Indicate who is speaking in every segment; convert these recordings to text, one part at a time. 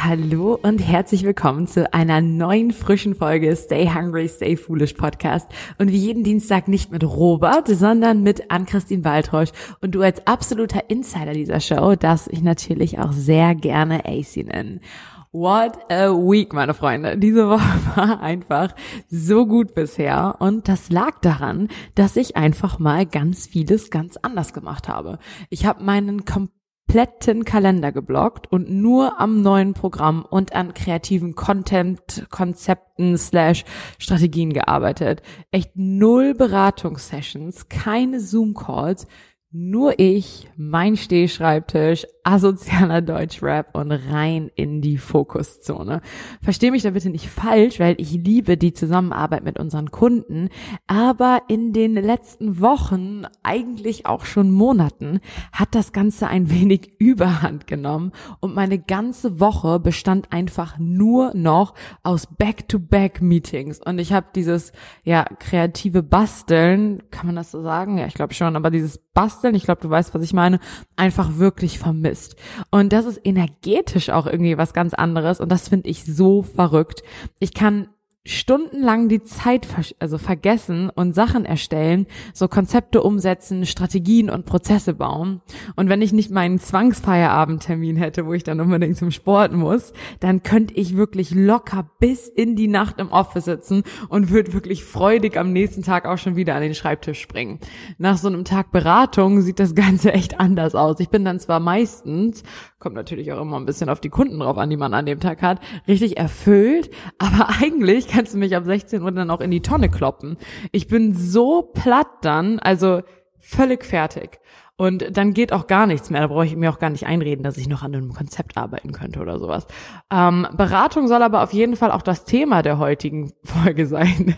Speaker 1: Hallo und herzlich willkommen zu einer neuen frischen Folge Stay Hungry, Stay Foolish Podcast. Und wie jeden Dienstag nicht mit Robert, sondern mit Ann-Christine Waldreusch. Und du als absoluter Insider dieser Show darfst ich natürlich auch sehr gerne AC nennen. What a week, meine Freunde. Diese Woche war einfach so gut bisher und das lag daran, dass ich einfach mal ganz vieles ganz anders gemacht habe. Ich habe meinen kompletten Kalender geblockt und nur am neuen Programm und an kreativen Content, Konzepten slash Strategien gearbeitet. Echt null Beratungssessions, keine Zoom-Calls, nur ich, mein Stehschreibtisch, asozialer Deutschrap und rein in die Fokuszone. Versteh mich da bitte nicht falsch, weil ich liebe die Zusammenarbeit mit unseren Kunden, aber in den letzten Wochen, eigentlich auch schon Monaten, hat das Ganze ein wenig Überhand genommen und meine ganze Woche bestand einfach nur noch aus Back-to-Back-Meetings und ich habe dieses ja kreative Basteln, kann man das so sagen? Ja, ich glaube schon, aber dieses Basteln, ich glaube, du weißt, was ich meine, einfach wirklich vermisst. Und das ist energetisch auch irgendwie was ganz anderes und das finde ich so verrückt. Ich kann stundenlang die Zeit also vergessen und Sachen erstellen, so Konzepte umsetzen, Strategien und Prozesse bauen. Und wenn ich nicht meinen Zwangsfeierabendtermin hätte, wo ich dann unbedingt zum Sport muss, dann könnte ich wirklich locker bis in die Nacht im Office sitzen und würde wirklich freudig am nächsten Tag auch schon wieder an den Schreibtisch springen. Nach so einem Tag Beratung sieht das Ganze echt anders aus. Ich bin dann zwar meistens kommt natürlich auch immer ein bisschen auf die Kunden drauf an, die man an dem Tag hat, richtig erfüllt. Aber eigentlich kannst du mich ab 16 Uhr dann auch in die Tonne kloppen. Ich bin so platt dann, also völlig fertig. Und dann geht auch gar nichts mehr. Da brauche ich mir auch gar nicht einreden, dass ich noch an einem Konzept arbeiten könnte oder sowas. Ähm, Beratung soll aber auf jeden Fall auch das Thema der heutigen Folge sein.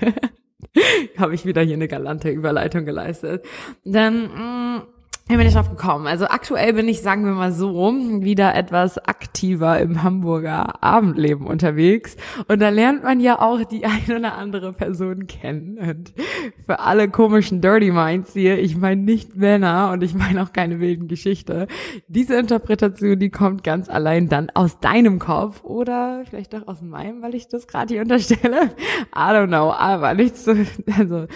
Speaker 1: Habe ich wieder hier eine galante Überleitung geleistet. Dann mh, mm, wie bin ich drauf gekommen? Also aktuell bin ich, sagen wir mal so, wieder etwas aktiver im Hamburger Abendleben unterwegs. Und da lernt man ja auch die eine oder andere Person kennen. Und für alle komischen Dirty Minds hier, ich meine nicht Männer und ich meine auch keine wilden Geschichte. Diese Interpretation, die kommt ganz allein dann aus deinem Kopf oder vielleicht auch aus meinem, weil ich das gerade hier unterstelle. I don't know, aber nicht so, also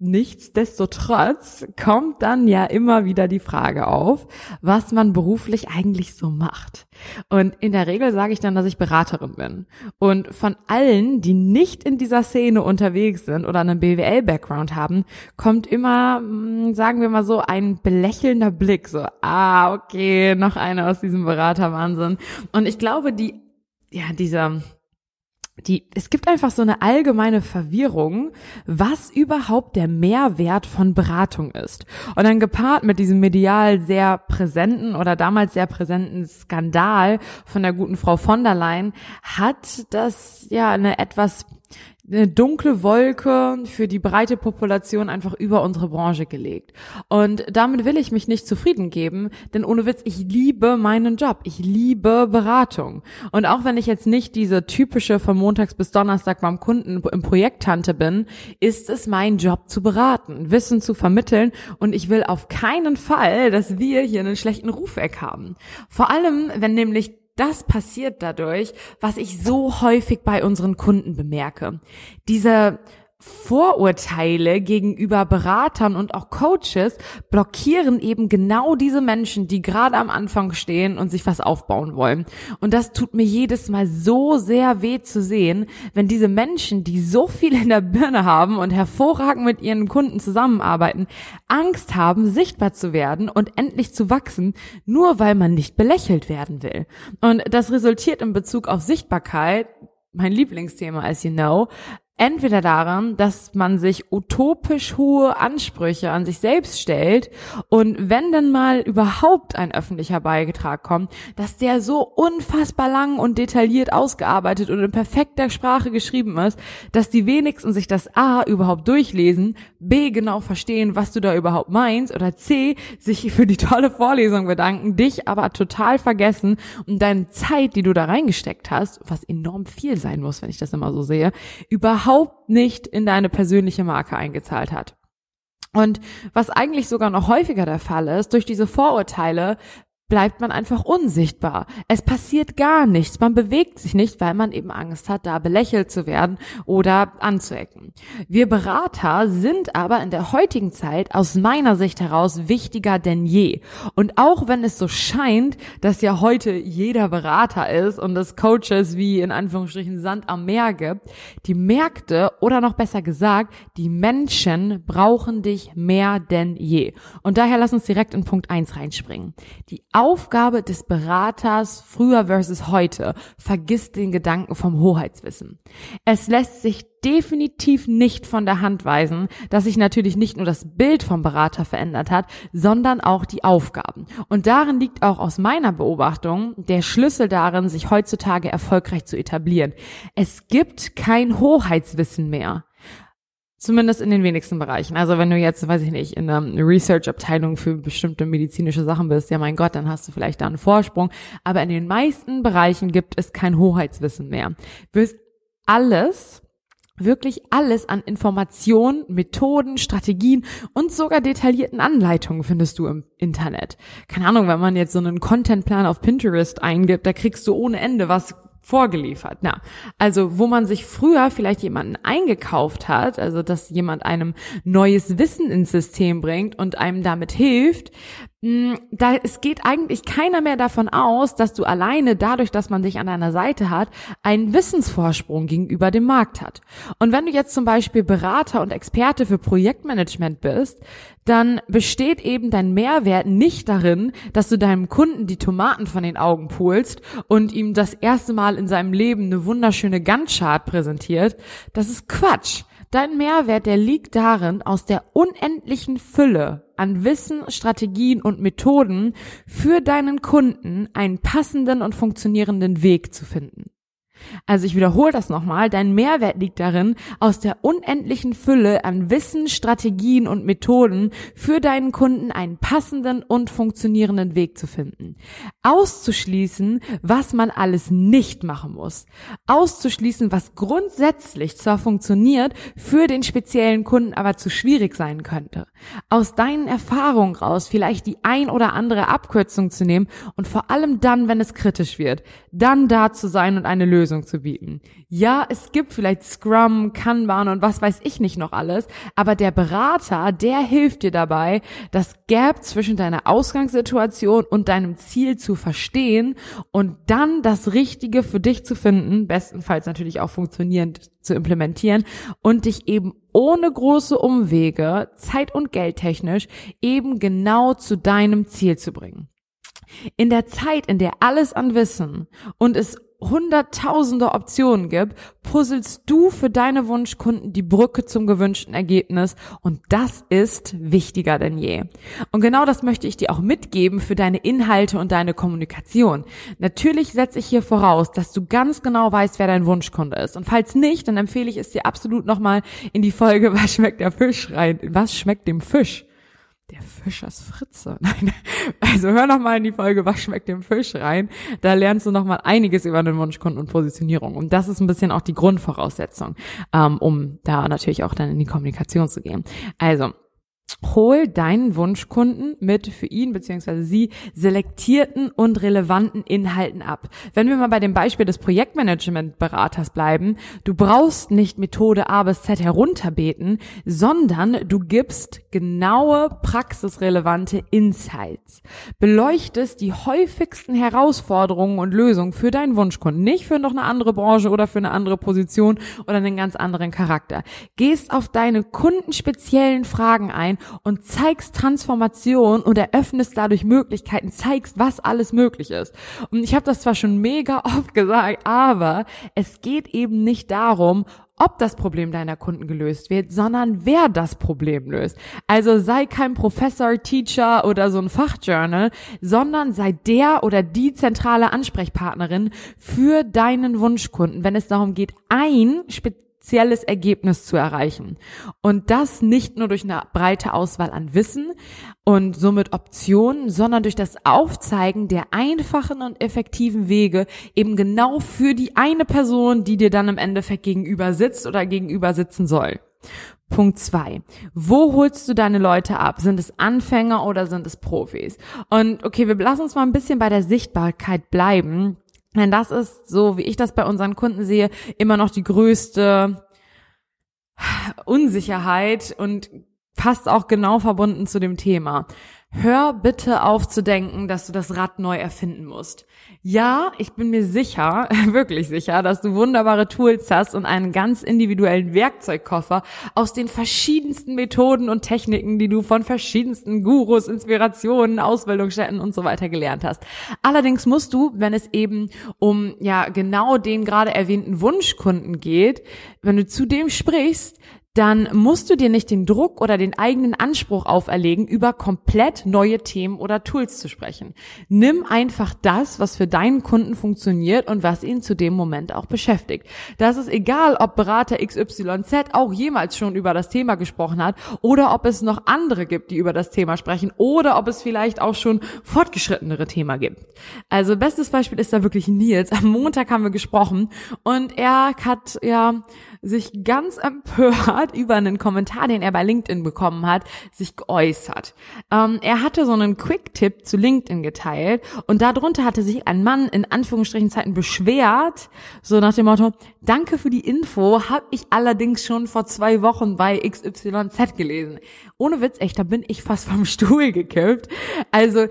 Speaker 1: Nichtsdestotrotz kommt dann ja immer wieder die Frage auf, was man beruflich eigentlich so macht. Und in der Regel sage ich dann, dass ich Beraterin bin. Und von allen, die nicht in dieser Szene unterwegs sind oder einen BWL-Background haben, kommt immer, hm, sagen wir mal so, ein belächelnder Blick. So, ah, okay, noch einer aus diesem Beraterwahnsinn. Und ich glaube, die, ja, dieser, die, es gibt einfach so eine allgemeine Verwirrung, was überhaupt der Mehrwert von Beratung ist. Und dann gepaart mit diesem medial sehr präsenten oder damals sehr präsenten Skandal von der guten Frau von der Leyen hat das ja eine etwas eine dunkle Wolke für die breite Population einfach über unsere Branche gelegt. Und damit will ich mich nicht zufrieden geben, denn ohne Witz, ich liebe meinen Job. Ich liebe Beratung. Und auch wenn ich jetzt nicht diese typische von Montags bis Donnerstag beim Kunden im Projekt Tante bin, ist es mein Job zu beraten, Wissen zu vermitteln und ich will auf keinen Fall, dass wir hier einen schlechten Ruf weg haben. Vor allem, wenn nämlich das passiert dadurch, was ich so häufig bei unseren Kunden bemerke. Diese Vorurteile gegenüber Beratern und auch Coaches blockieren eben genau diese Menschen, die gerade am Anfang stehen und sich was aufbauen wollen. Und das tut mir jedes Mal so sehr weh zu sehen, wenn diese Menschen, die so viel in der Birne haben und hervorragend mit ihren Kunden zusammenarbeiten, Angst haben, sichtbar zu werden und endlich zu wachsen, nur weil man nicht belächelt werden will. Und das resultiert in Bezug auf Sichtbarkeit mein Lieblingsthema, as you know, Entweder daran, dass man sich utopisch hohe Ansprüche an sich selbst stellt und wenn dann mal überhaupt ein öffentlicher Beitrag kommt, dass der so unfassbar lang und detailliert ausgearbeitet und in perfekter Sprache geschrieben ist, dass die wenigsten sich das A überhaupt durchlesen, B genau verstehen, was du da überhaupt meinst oder C sich für die tolle Vorlesung bedanken, dich aber total vergessen und deine Zeit, die du da reingesteckt hast, was enorm viel sein muss, wenn ich das immer so sehe, überhaupt überhaupt nicht in deine persönliche Marke eingezahlt hat. Und was eigentlich sogar noch häufiger der Fall ist, durch diese Vorurteile bleibt man einfach unsichtbar. Es passiert gar nichts. Man bewegt sich nicht, weil man eben Angst hat, da belächelt zu werden oder anzuecken. Wir Berater sind aber in der heutigen Zeit aus meiner Sicht heraus wichtiger denn je. Und auch wenn es so scheint, dass ja heute jeder Berater ist und es Coaches wie in Anführungsstrichen Sand am Meer gibt, die Märkte oder noch besser gesagt, die Menschen brauchen dich mehr denn je. Und daher lass uns direkt in Punkt eins reinspringen. Die Aufgabe des Beraters früher versus heute. Vergiss den Gedanken vom Hoheitswissen. Es lässt sich definitiv nicht von der Hand weisen, dass sich natürlich nicht nur das Bild vom Berater verändert hat, sondern auch die Aufgaben. Und darin liegt auch aus meiner Beobachtung der Schlüssel darin, sich heutzutage erfolgreich zu etablieren. Es gibt kein Hoheitswissen mehr. Zumindest in den wenigsten Bereichen. Also wenn du jetzt, weiß ich nicht, in einer Research-Abteilung für bestimmte medizinische Sachen bist, ja mein Gott, dann hast du vielleicht da einen Vorsprung. Aber in den meisten Bereichen gibt es kein Hoheitswissen mehr. Du wirst alles, wirklich alles an Informationen, Methoden, Strategien und sogar detaillierten Anleitungen findest du im Internet. Keine Ahnung, wenn man jetzt so einen Contentplan auf Pinterest eingibt, da kriegst du ohne Ende was vorgeliefert. Na, also wo man sich früher vielleicht jemanden eingekauft hat, also dass jemand einem neues Wissen ins System bringt und einem damit hilft, da es geht eigentlich keiner mehr davon aus, dass du alleine dadurch, dass man dich an deiner Seite hat, einen Wissensvorsprung gegenüber dem Markt hat. Und wenn du jetzt zum Beispiel Berater und Experte für Projektmanagement bist, dann besteht eben dein Mehrwert nicht darin, dass du deinem Kunden die Tomaten von den Augen pulst und ihm das erste Mal in seinem Leben eine wunderschöne Gantt-Chart präsentiert. Das ist Quatsch. Dein Mehrwert, der liegt darin, aus der unendlichen Fülle an Wissen, Strategien und Methoden für deinen Kunden einen passenden und funktionierenden Weg zu finden. Also ich wiederhole das nochmal, dein Mehrwert liegt darin, aus der unendlichen Fülle an Wissen, Strategien und Methoden für deinen Kunden einen passenden und funktionierenden Weg zu finden. Auszuschließen, was man alles nicht machen muss. Auszuschließen, was grundsätzlich zwar funktioniert, für den speziellen Kunden aber zu schwierig sein könnte. Aus deinen Erfahrungen raus vielleicht die ein oder andere Abkürzung zu nehmen und vor allem dann, wenn es kritisch wird, dann da zu sein und eine Lösung zu bieten. Ja, es gibt vielleicht Scrum, Kanban und was weiß ich nicht noch alles, aber der Berater, der hilft dir dabei, das Gap zwischen deiner Ausgangssituation und deinem Ziel zu verstehen und dann das Richtige für dich zu finden, bestenfalls natürlich auch funktionierend zu implementieren und dich eben ohne große Umwege, zeit- und geldtechnisch eben genau zu deinem Ziel zu bringen. In der Zeit, in der alles an Wissen und es hunderttausende Optionen gibt, puzzelst du für deine Wunschkunden die Brücke zum gewünschten Ergebnis und das ist wichtiger denn je. Und genau das möchte ich dir auch mitgeben für deine Inhalte und deine Kommunikation. Natürlich setze ich hier voraus, dass du ganz genau weißt, wer dein Wunschkunde ist. Und falls nicht, dann empfehle ich es dir absolut nochmal in die Folge, was schmeckt der Fisch rein? Was schmeckt dem Fisch? Der Fischers Fritze. Nein. Also hör noch mal in die Folge Was schmeckt dem Fisch rein. Da lernst du noch mal einiges über den Wunschkunden und Positionierung. Und das ist ein bisschen auch die Grundvoraussetzung, ähm, um da natürlich auch dann in die Kommunikation zu gehen. Also Hol deinen Wunschkunden mit für ihn bzw. sie selektierten und relevanten Inhalten ab. Wenn wir mal bei dem Beispiel des Projektmanagement-Beraters bleiben, du brauchst nicht Methode A bis Z herunterbeten, sondern du gibst genaue, praxisrelevante Insights. Beleuchtest die häufigsten Herausforderungen und Lösungen für deinen Wunschkunden, nicht für noch eine andere Branche oder für eine andere Position oder einen ganz anderen Charakter. Gehst auf deine kundenspeziellen Fragen ein, und zeigst Transformation und eröffnest dadurch Möglichkeiten, zeigst, was alles möglich ist. Und ich habe das zwar schon mega oft gesagt, aber es geht eben nicht darum, ob das Problem deiner Kunden gelöst wird, sondern wer das Problem löst. Also sei kein Professor, Teacher oder so ein Fachjournal, sondern sei der oder die zentrale Ansprechpartnerin für deinen Wunschkunden, wenn es darum geht, ein spezielles Ergebnis zu erreichen. Und das nicht nur durch eine breite Auswahl an Wissen und somit Optionen, sondern durch das Aufzeigen der einfachen und effektiven Wege eben genau für die eine Person, die dir dann im Endeffekt gegenüber sitzt oder gegenüber sitzen soll. Punkt zwei: Wo holst du deine Leute ab? Sind es Anfänger oder sind es Profis? Und okay, wir lassen uns mal ein bisschen bei der Sichtbarkeit bleiben. Denn das ist, so wie ich das bei unseren Kunden sehe, immer noch die größte Unsicherheit und passt auch genau verbunden zu dem Thema. Hör bitte auf zu denken, dass du das Rad neu erfinden musst. Ja, ich bin mir sicher, wirklich sicher, dass du wunderbare Tools hast und einen ganz individuellen Werkzeugkoffer aus den verschiedensten Methoden und Techniken, die du von verschiedensten Gurus, Inspirationen, Ausbildungsstätten und so weiter gelernt hast. Allerdings musst du, wenn es eben um ja genau den gerade erwähnten Wunschkunden geht, wenn du zu dem sprichst, dann musst du dir nicht den Druck oder den eigenen Anspruch auferlegen, über komplett neue Themen oder Tools zu sprechen. Nimm einfach das, was für deinen Kunden funktioniert und was ihn zu dem Moment auch beschäftigt. Das ist egal, ob Berater XYZ auch jemals schon über das Thema gesprochen hat oder ob es noch andere gibt, die über das Thema sprechen oder ob es vielleicht auch schon fortgeschrittenere Thema gibt. Also bestes Beispiel ist da wirklich Nils. Am Montag haben wir gesprochen und er hat ja sich ganz empört über einen Kommentar, den er bei LinkedIn bekommen hat, sich geäußert. Ähm, er hatte so einen Quick-Tipp zu LinkedIn geteilt und darunter hatte sich ein Mann in Anführungsstrichen Zeiten beschwert, so nach dem Motto, danke für die Info, habe ich allerdings schon vor zwei Wochen bei XYZ gelesen. Ohne Witz, echt, da bin ich fast vom Stuhl gekippt. Also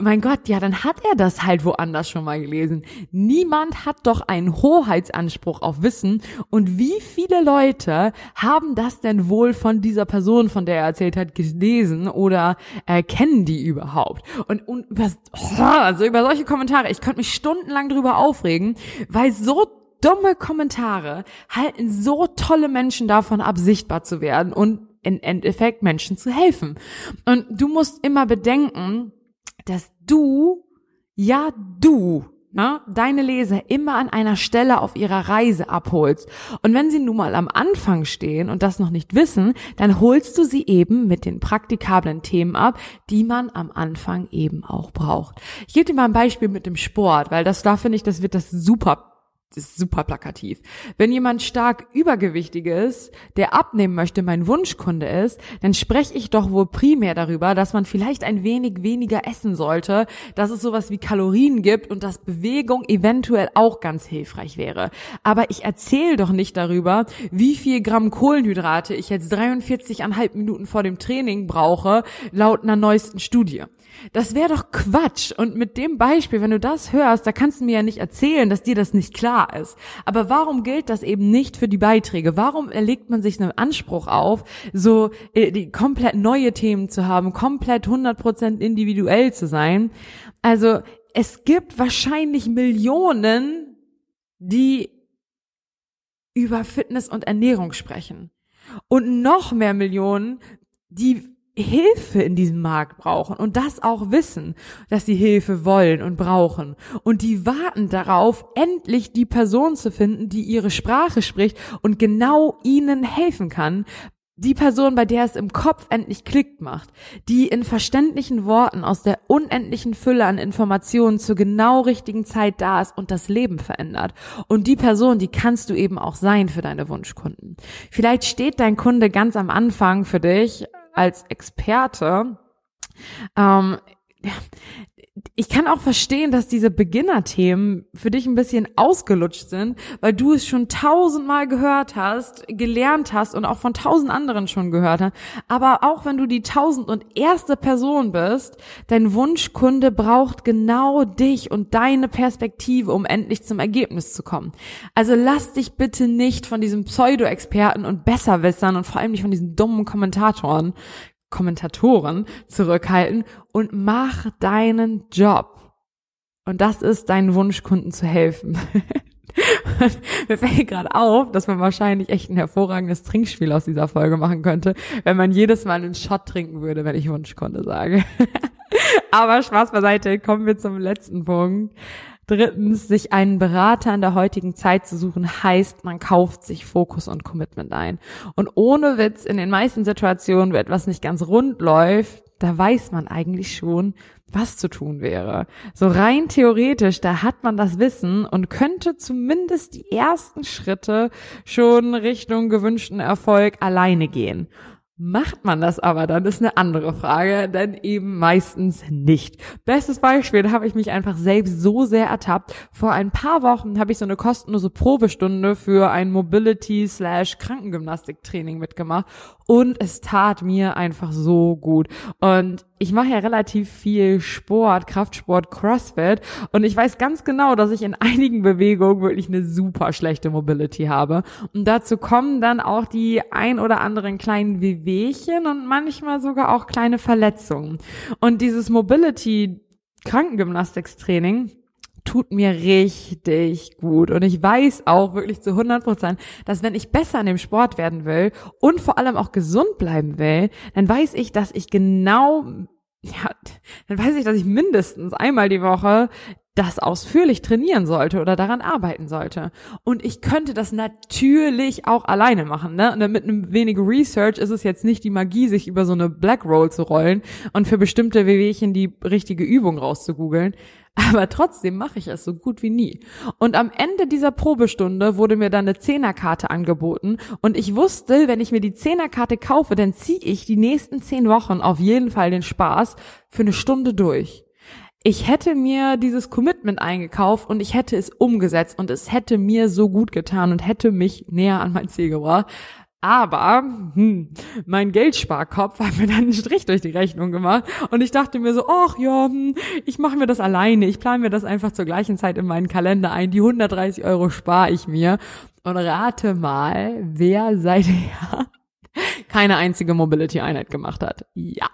Speaker 1: mein Gott, ja, dann hat er das halt woanders schon mal gelesen. Niemand hat doch einen Hoheitsanspruch auf Wissen. Und wie viele Leute haben das denn wohl von dieser Person, von der er erzählt hat, gelesen oder äh, kennen die überhaupt? Und, und über, oh, also über solche Kommentare, ich könnte mich stundenlang drüber aufregen, weil so dumme Kommentare halten so tolle Menschen davon ab, sichtbar zu werden und im Endeffekt Menschen zu helfen. Und du musst immer bedenken, dass du, ja du, ne, deine Leser immer an einer Stelle auf ihrer Reise abholst. Und wenn sie nun mal am Anfang stehen und das noch nicht wissen, dann holst du sie eben mit den praktikablen Themen ab, die man am Anfang eben auch braucht. Ich gebe dir mal ein Beispiel mit dem Sport, weil das da finde ich, das wird das super das ist super plakativ. Wenn jemand stark übergewichtig ist, der abnehmen möchte, mein Wunschkunde ist, dann spreche ich doch wohl primär darüber, dass man vielleicht ein wenig weniger essen sollte, dass es sowas wie Kalorien gibt und dass Bewegung eventuell auch ganz hilfreich wäre. Aber ich erzähle doch nicht darüber, wie viel Gramm Kohlenhydrate ich jetzt 43,5 Minuten vor dem Training brauche, laut einer neuesten Studie. Das wäre doch Quatsch. Und mit dem Beispiel, wenn du das hörst, da kannst du mir ja nicht erzählen, dass dir das nicht klar ist. Aber warum gilt das eben nicht für die Beiträge? Warum erlegt man sich einen Anspruch auf, so äh, die komplett neue Themen zu haben, komplett 100% individuell zu sein? Also es gibt wahrscheinlich Millionen, die über Fitness und Ernährung sprechen. Und noch mehr Millionen, die Hilfe in diesem Markt brauchen und das auch wissen, dass sie Hilfe wollen und brauchen. Und die warten darauf, endlich die Person zu finden, die ihre Sprache spricht und genau ihnen helfen kann. Die Person, bei der es im Kopf endlich klickt macht, die in verständlichen Worten aus der unendlichen Fülle an Informationen zur genau richtigen Zeit da ist und das Leben verändert. Und die Person, die kannst du eben auch sein für deine Wunschkunden. Vielleicht steht dein Kunde ganz am Anfang für dich als Experte. Ähm, ich kann auch verstehen, dass diese Beginner-Themen für dich ein bisschen ausgelutscht sind, weil du es schon tausendmal gehört hast, gelernt hast und auch von tausend anderen schon gehört hast. Aber auch wenn du die tausend und erste Person bist, dein Wunschkunde braucht genau dich und deine Perspektive, um endlich zum Ergebnis zu kommen. Also lass dich bitte nicht von diesem Pseudo-Experten und Besserwissern und vor allem nicht von diesen dummen Kommentatoren Kommentatoren zurückhalten und mach deinen Job. Und das ist deinen Wunschkunden zu helfen. Mir fällt gerade auf, dass man wahrscheinlich echt ein hervorragendes Trinkspiel aus dieser Folge machen könnte, wenn man jedes Mal einen Shot trinken würde, wenn ich Wunschkunde sage. Aber Spaß beiseite, kommen wir zum letzten Punkt. Drittens, sich einen Berater in der heutigen Zeit zu suchen, heißt, man kauft sich Fokus und Commitment ein. Und ohne Witz, in den meisten Situationen, wo etwas nicht ganz rund läuft, da weiß man eigentlich schon, was zu tun wäre. So rein theoretisch, da hat man das Wissen und könnte zumindest die ersten Schritte schon Richtung gewünschten Erfolg alleine gehen. Macht man das aber, dann ist eine andere Frage, denn eben meistens nicht. Bestes Beispiel, da habe ich mich einfach selbst so sehr ertappt. Vor ein paar Wochen habe ich so eine kostenlose Probestunde für ein Mobility slash Krankengymnastiktraining mitgemacht und es tat mir einfach so gut. Und ich mache ja relativ viel Sport, Kraftsport, Crossfit und ich weiß ganz genau, dass ich in einigen Bewegungen wirklich eine super schlechte Mobility habe. Und dazu kommen dann auch die ein oder anderen kleinen Wehwehchen und manchmal sogar auch kleine Verletzungen. Und dieses Mobility Krankengymnastikstraining, tut mir richtig gut. Und ich weiß auch wirklich zu 100 Prozent, dass wenn ich besser in dem Sport werden will und vor allem auch gesund bleiben will, dann weiß ich, dass ich genau ja, dann weiß ich, dass ich mindestens einmal die Woche das ausführlich trainieren sollte oder daran arbeiten sollte. Und ich könnte das natürlich auch alleine machen. Ne? Und mit einem wenig Research ist es jetzt nicht die Magie, sich über so eine Black Roll zu rollen und für bestimmte Wehwehchen die richtige Übung rauszugoogeln. Aber trotzdem mache ich es so gut wie nie. Und am Ende dieser Probestunde wurde mir dann eine Zehnerkarte angeboten und ich wusste, wenn ich mir die Zehnerkarte kaufe, dann ziehe ich die nächsten zehn Wochen auf jeden Fall den Spaß für eine Stunde durch. Ich hätte mir dieses Commitment eingekauft und ich hätte es umgesetzt und es hätte mir so gut getan und hätte mich näher an mein Ziel gebracht. Aber hm, mein Geldsparkopf hat mir dann einen Strich durch die Rechnung gemacht und ich dachte mir so, ach ja, hm, ich mache mir das alleine. Ich plane mir das einfach zur gleichen Zeit in meinen Kalender ein. Die 130 Euro spare ich mir. Und rate mal, wer seither keine einzige Mobility-Einheit gemacht hat. Ja.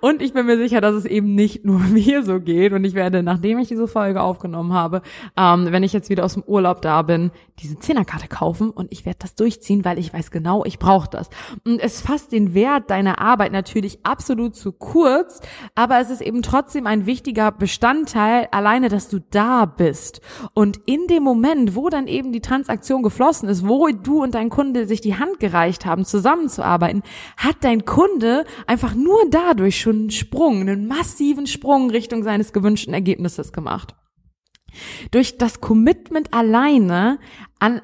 Speaker 1: Und ich bin mir sicher, dass es eben nicht nur mir so geht. Und ich werde, nachdem ich diese Folge aufgenommen habe, ähm, wenn ich jetzt wieder aus dem Urlaub da bin, diese Zehnerkarte kaufen und ich werde das durchziehen, weil ich weiß genau, ich brauche das. Und es fasst den Wert deiner Arbeit natürlich absolut zu kurz, aber es ist eben trotzdem ein wichtiger Bestandteil, alleine, dass du da bist. Und in dem Moment, wo dann eben die Transaktion geflossen ist, wo du und dein Kunde sich die Hand gereicht haben, zusammenzuarbeiten, hat dein Kunde einfach nur dadurch dadurch schon einen Sprung, einen massiven Sprung Richtung seines gewünschten Ergebnisses gemacht. Durch das Commitment alleine an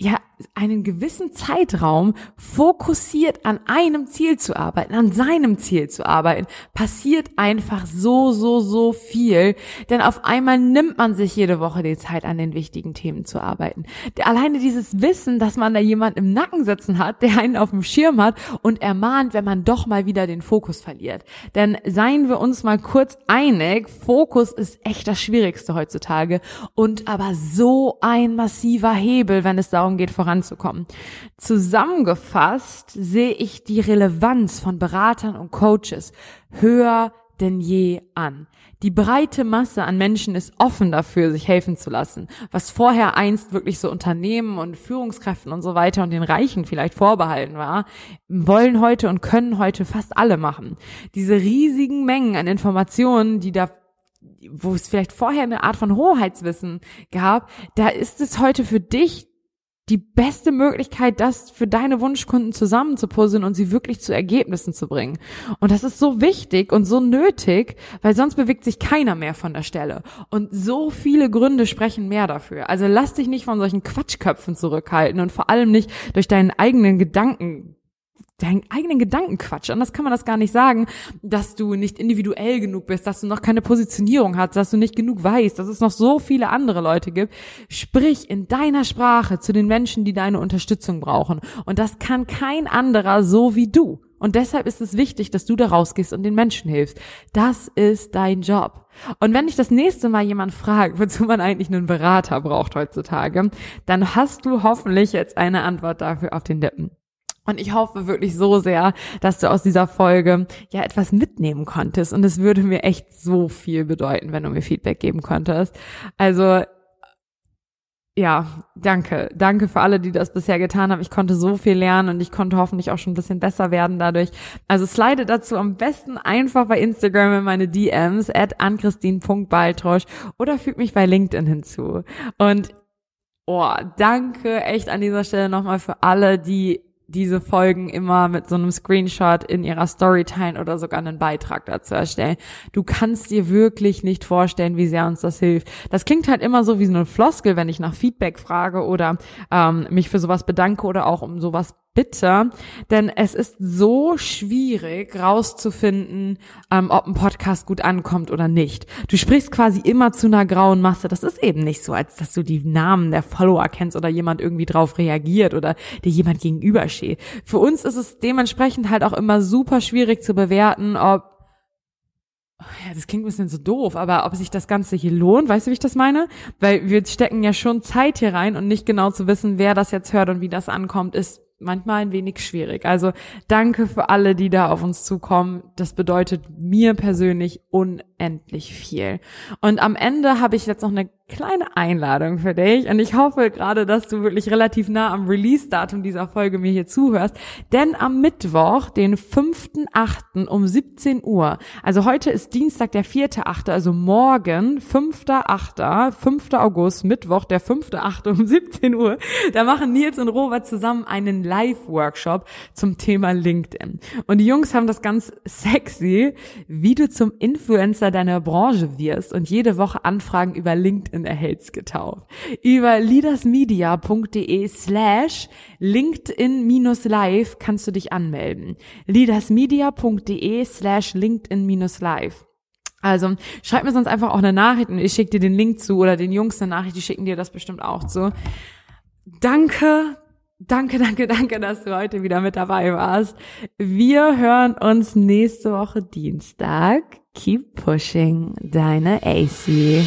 Speaker 1: ja, einen gewissen Zeitraum fokussiert an einem Ziel zu arbeiten, an seinem Ziel zu arbeiten, passiert einfach so, so, so viel. Denn auf einmal nimmt man sich jede Woche die Zeit, an den wichtigen Themen zu arbeiten. Alleine dieses Wissen, dass man da jemand im Nacken sitzen hat, der einen auf dem Schirm hat und ermahnt, wenn man doch mal wieder den Fokus verliert. Denn seien wir uns mal kurz einig, Fokus ist echt das Schwierigste heutzutage und aber so ein massiver Hebel, wenn es darum geht, voranzukommen. Zusammengefasst sehe ich die Relevanz von Beratern und Coaches höher denn je an. Die breite Masse an Menschen ist offen dafür, sich helfen zu lassen. Was vorher einst wirklich so Unternehmen und Führungskräften und so weiter und den Reichen vielleicht vorbehalten war, wollen heute und können heute fast alle machen. Diese riesigen Mengen an Informationen, die da wo es vielleicht vorher eine Art von Hoheitswissen gab, da ist es heute für dich die beste Möglichkeit, das für deine Wunschkunden zusammenzupuzzeln und sie wirklich zu Ergebnissen zu bringen. Und das ist so wichtig und so nötig, weil sonst bewegt sich keiner mehr von der Stelle. Und so viele Gründe sprechen mehr dafür. Also lass dich nicht von solchen Quatschköpfen zurückhalten und vor allem nicht durch deinen eigenen Gedanken deinen eigenen Gedankenquatsch. Anders kann man das gar nicht sagen, dass du nicht individuell genug bist, dass du noch keine Positionierung hast, dass du nicht genug weißt, dass es noch so viele andere Leute gibt. Sprich in deiner Sprache zu den Menschen, die deine Unterstützung brauchen. Und das kann kein anderer so wie du. Und deshalb ist es wichtig, dass du da rausgehst und den Menschen hilfst. Das ist dein Job. Und wenn dich das nächste Mal jemand fragt, wozu man eigentlich einen Berater braucht heutzutage, dann hast du hoffentlich jetzt eine Antwort dafür auf den Lippen. Und ich hoffe wirklich so sehr, dass du aus dieser Folge ja etwas mitnehmen konntest. Und es würde mir echt so viel bedeuten, wenn du mir Feedback geben könntest. Also ja, danke. Danke für alle, die das bisher getan haben. Ich konnte so viel lernen und ich konnte hoffentlich auch schon ein bisschen besser werden dadurch. Also slide dazu am besten einfach bei Instagram in meine DMs at anchristine.baltrosch oder füg mich bei LinkedIn hinzu. Und oh, danke echt an dieser Stelle nochmal für alle, die diese Folgen immer mit so einem Screenshot in ihrer Story teilen oder sogar einen Beitrag dazu erstellen. Du kannst dir wirklich nicht vorstellen, wie sehr uns das hilft. Das klingt halt immer so wie so eine Floskel, wenn ich nach Feedback frage oder ähm, mich für sowas bedanke oder auch um sowas bitter, denn es ist so schwierig rauszufinden, ähm, ob ein Podcast gut ankommt oder nicht. Du sprichst quasi immer zu einer grauen Masse. Das ist eben nicht so, als dass du die Namen der Follower kennst oder jemand irgendwie drauf reagiert oder dir jemand gegenübersteht. Für uns ist es dementsprechend halt auch immer super schwierig zu bewerten, ob ja, das klingt ein bisschen so doof, aber ob sich das Ganze hier lohnt, weißt du, wie ich das meine? Weil wir stecken ja schon Zeit hier rein und nicht genau zu wissen, wer das jetzt hört und wie das ankommt, ist manchmal ein wenig schwierig. Also danke für alle, die da auf uns zukommen. Das bedeutet mir persönlich unendlich viel. Und am Ende habe ich jetzt noch eine kleine Einladung für dich und ich hoffe gerade, dass du wirklich relativ nah am Release-Datum dieser Folge mir hier zuhörst, denn am Mittwoch, den 5.8. um 17 Uhr, also heute ist Dienstag, der 4.8., also morgen, 5.8., 5. August, Mittwoch, der 5.8. um 17 Uhr, da machen Nils und Robert zusammen einen Live-Workshop zum Thema LinkedIn. Und die Jungs haben das ganz sexy, wie du zum Influencer deiner Branche wirst und jede Woche Anfragen über LinkedIn LinkedIn erhältst getauft. Über leadersmedia.de slash LinkedIn-live kannst du dich anmelden. leadersmedia.de slash LinkedIn-live. Also schreib mir sonst einfach auch eine Nachricht und ich schicke dir den Link zu oder den Jungs eine Nachricht, die schicken dir das bestimmt auch zu. Danke, danke, danke, danke, dass du heute wieder mit dabei warst. Wir hören uns nächste Woche Dienstag. Keep pushing, deine AC.